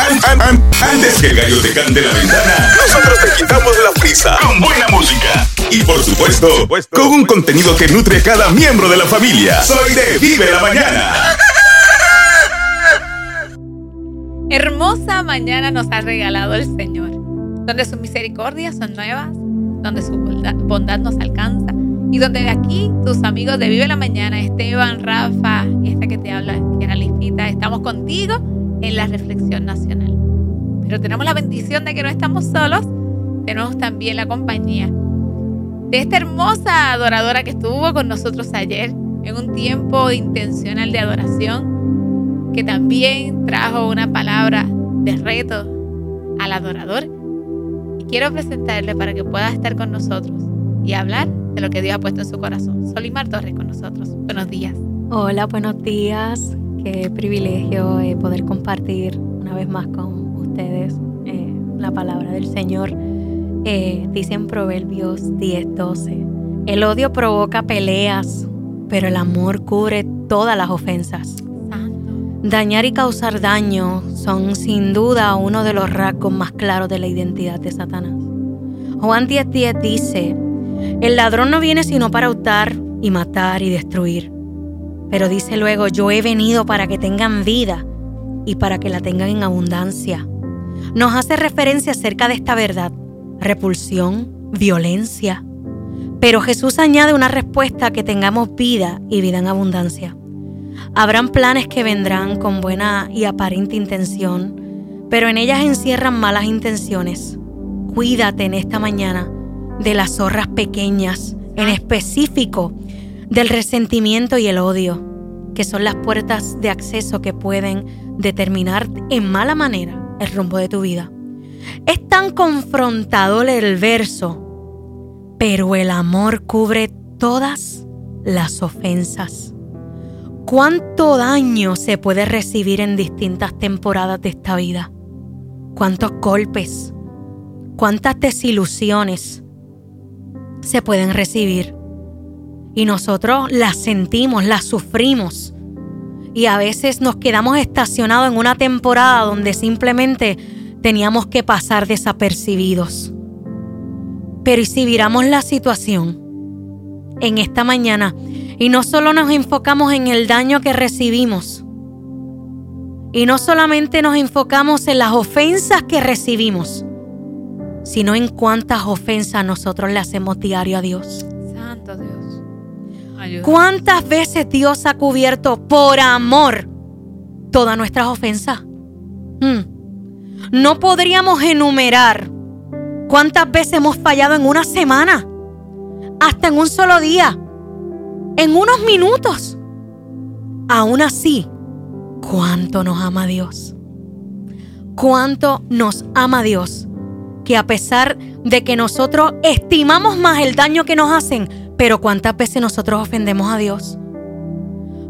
antes que el gallo te cante la ventana, nosotros te quitamos la prisa con buena música. Y por supuesto, con un contenido que nutre a cada miembro de la familia. Soy de Vive la Mañana. Hermosa mañana nos ha regalado el Señor, donde sus misericordias son nuevas, donde su bondad nos alcanza y donde de aquí tus amigos de Vive la Mañana, Esteban, Rafa y esta que te habla, que era Lifita, estamos contigo en la reflexión nacional. Pero tenemos la bendición de que no estamos solos, tenemos también la compañía de esta hermosa adoradora que estuvo con nosotros ayer en un tiempo intencional de adoración, que también trajo una palabra de reto al adorador. Y quiero presentarle para que pueda estar con nosotros y hablar de lo que Dios ha puesto en su corazón. Solimar Torres con nosotros. Buenos días. Hola, buenos días. Qué privilegio eh, poder compartir una vez más con ustedes eh, la palabra del Señor. Eh, dice en Proverbios 10:12, el odio provoca peleas, pero el amor cubre todas las ofensas. Dañar y causar daño son sin duda uno de los rasgos más claros de la identidad de Satanás. Juan 10:10 dice, el ladrón no viene sino para hurtar y matar y destruir. Pero dice luego, yo he venido para que tengan vida y para que la tengan en abundancia. Nos hace referencia acerca de esta verdad, repulsión, violencia. Pero Jesús añade una respuesta que tengamos vida y vida en abundancia. Habrán planes que vendrán con buena y aparente intención, pero en ellas encierran malas intenciones. Cuídate en esta mañana de las zorras pequeñas, en específico del resentimiento y el odio, que son las puertas de acceso que pueden determinar en mala manera el rumbo de tu vida. Es tan confrontador el verso, pero el amor cubre todas las ofensas. ¿Cuánto daño se puede recibir en distintas temporadas de esta vida? ¿Cuántos golpes? ¿Cuántas desilusiones? se pueden recibir. Y nosotros las sentimos, las sufrimos. Y a veces nos quedamos estacionados en una temporada donde simplemente teníamos que pasar desapercibidos. Pero ¿y si viramos la situación en esta mañana y no solo nos enfocamos en el daño que recibimos, y no solamente nos enfocamos en las ofensas que recibimos, sino en cuántas ofensas nosotros le hacemos diario a Dios. Santo Dios. ¿Cuántas veces Dios ha cubierto por amor todas nuestras ofensas? Hmm. No podríamos enumerar cuántas veces hemos fallado en una semana, hasta en un solo día, en unos minutos. Aún así, cuánto nos ama Dios. Cuánto nos ama Dios que a pesar de que nosotros estimamos más el daño que nos hacen, pero cuántas veces nosotros ofendemos a Dios.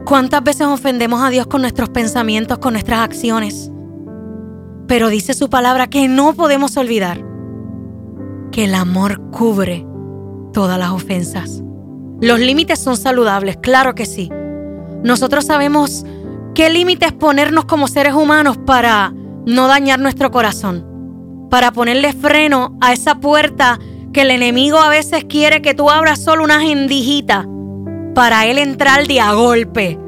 ¿Cuántas veces ofendemos a Dios con nuestros pensamientos, con nuestras acciones? Pero dice su palabra que no podemos olvidar que el amor cubre todas las ofensas. Los límites son saludables, claro que sí. Nosotros sabemos qué límites ponernos como seres humanos para no dañar nuestro corazón para ponerle freno a esa puerta que el enemigo a veces quiere que tú abras solo una gendijita para él entrar de a golpe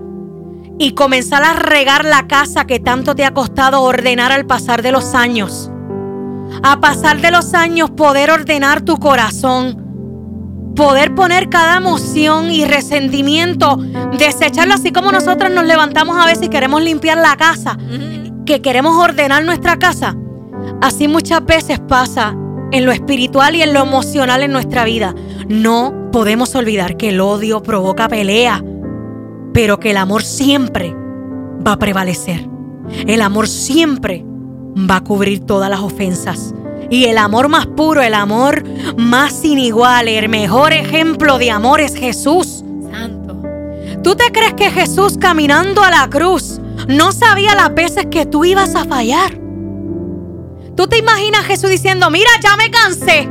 y comenzar a regar la casa que tanto te ha costado ordenar al pasar de los años. A pasar de los años poder ordenar tu corazón, poder poner cada emoción y resentimiento, desecharlo así como nosotros nos levantamos a veces y queremos limpiar la casa, que queremos ordenar nuestra casa. Así muchas veces pasa en lo espiritual y en lo emocional en nuestra vida. No podemos olvidar que el odio provoca pelea, pero que el amor siempre va a prevalecer. El amor siempre va a cubrir todas las ofensas. Y el amor más puro, el amor más sin igual, el mejor ejemplo de amor es Jesús. Santo. ¿Tú te crees que Jesús caminando a la cruz no sabía las veces que tú ibas a fallar? ¿Tú te imaginas Jesús diciendo, mira, ya me cansé,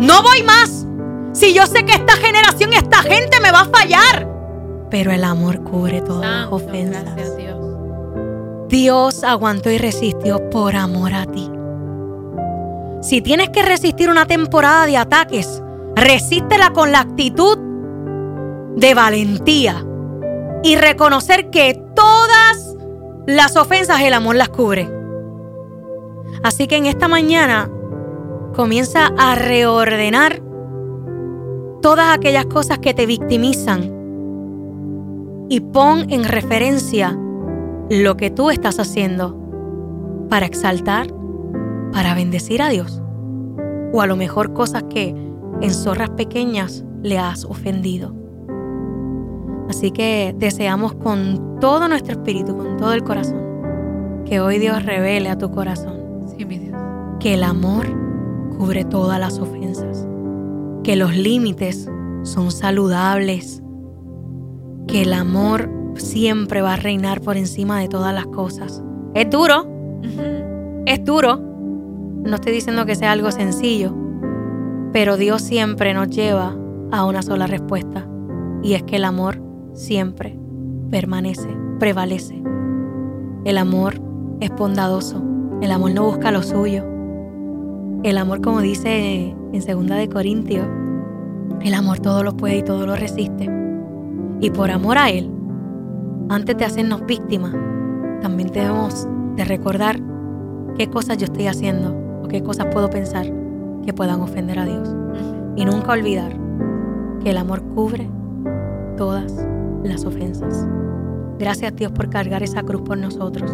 no voy más? Si yo sé que esta generación, esta gente me va a fallar. Pero el amor cubre todas las ofensas. Dios. Dios aguantó y resistió por amor a ti. Si tienes que resistir una temporada de ataques, resístela con la actitud de valentía y reconocer que todas las ofensas el amor las cubre. Así que en esta mañana comienza a reordenar todas aquellas cosas que te victimizan y pon en referencia lo que tú estás haciendo para exaltar, para bendecir a Dios. O a lo mejor cosas que en zorras pequeñas le has ofendido. Así que deseamos con todo nuestro espíritu, con todo el corazón, que hoy Dios revele a tu corazón que el amor cubre todas las ofensas, que los límites son saludables, que el amor siempre va a reinar por encima de todas las cosas. Es duro, es duro. No estoy diciendo que sea algo sencillo, pero Dios siempre nos lleva a una sola respuesta y es que el amor siempre permanece, prevalece. El amor es bondadoso, el amor no busca lo suyo. El amor, como dice en segunda de Corintios, el amor todo lo puede y todo lo resiste. Y por amor a Él, antes de hacernos víctimas, también debemos de recordar qué cosas yo estoy haciendo o qué cosas puedo pensar que puedan ofender a Dios. Y nunca olvidar que el amor cubre todas las ofensas. Gracias Dios por cargar esa cruz por nosotros.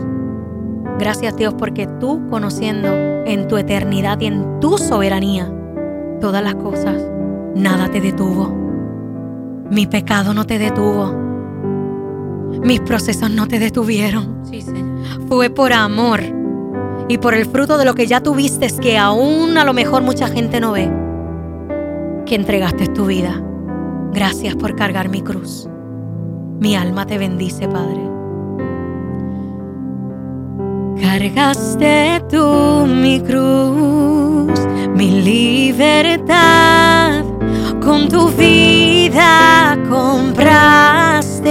Gracias Dios porque tú conociendo en tu eternidad y en tu soberanía todas las cosas, nada te detuvo. Mi pecado no te detuvo. Mis procesos no te detuvieron. Sí, Señor. Fue por amor y por el fruto de lo que ya tuviste, que aún a lo mejor mucha gente no ve, que entregaste tu vida. Gracias por cargar mi cruz. Mi alma te bendice, Padre. Cargaste tú mi cruz, mi libertad, con tu vida compraste.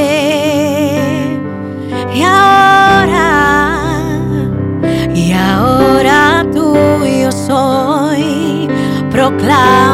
Y ahora, y ahora tuyo soy, proclamaré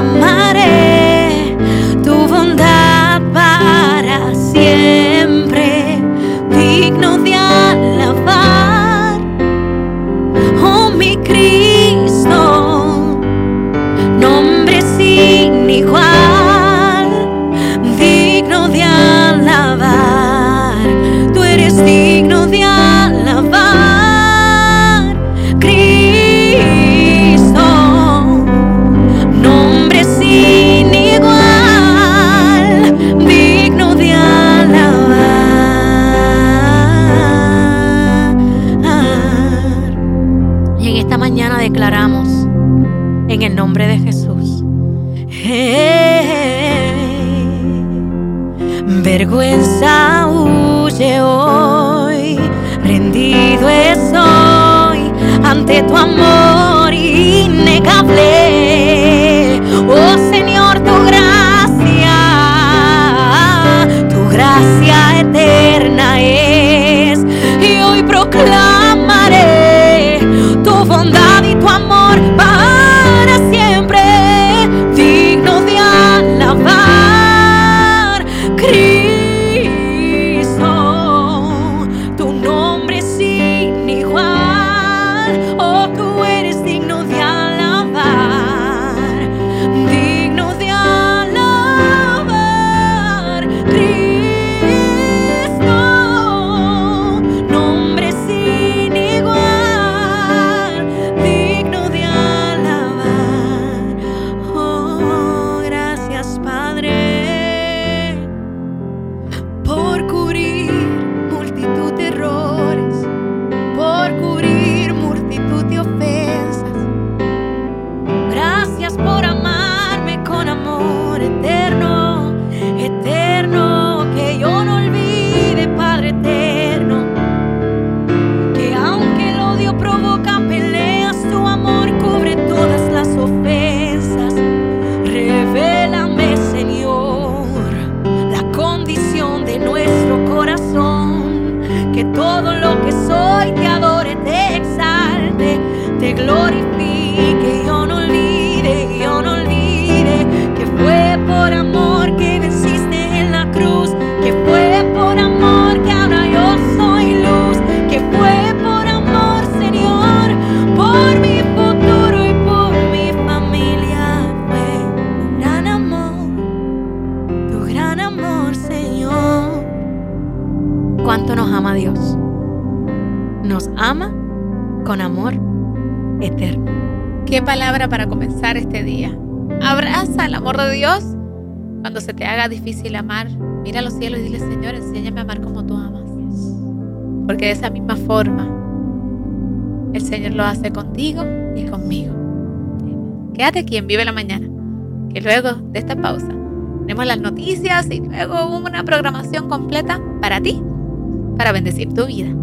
declaramos en el nombre de Jesús. vergüenza huye hoy, rendido estoy ante tu amor innegable. todo lo que soy te adore, te exalte, te glorifique. Con amor eterno. Qué palabra para comenzar este día. Abraza el amor de Dios cuando se te haga difícil amar. Mira a los cielos y dile, Señor, enséñame a amar como tú amas. Porque de esa misma forma el Señor lo hace contigo y conmigo. Quédate aquí en Vive la Mañana, que luego de esta pausa tenemos las noticias y luego una programación completa para ti, para bendecir tu vida.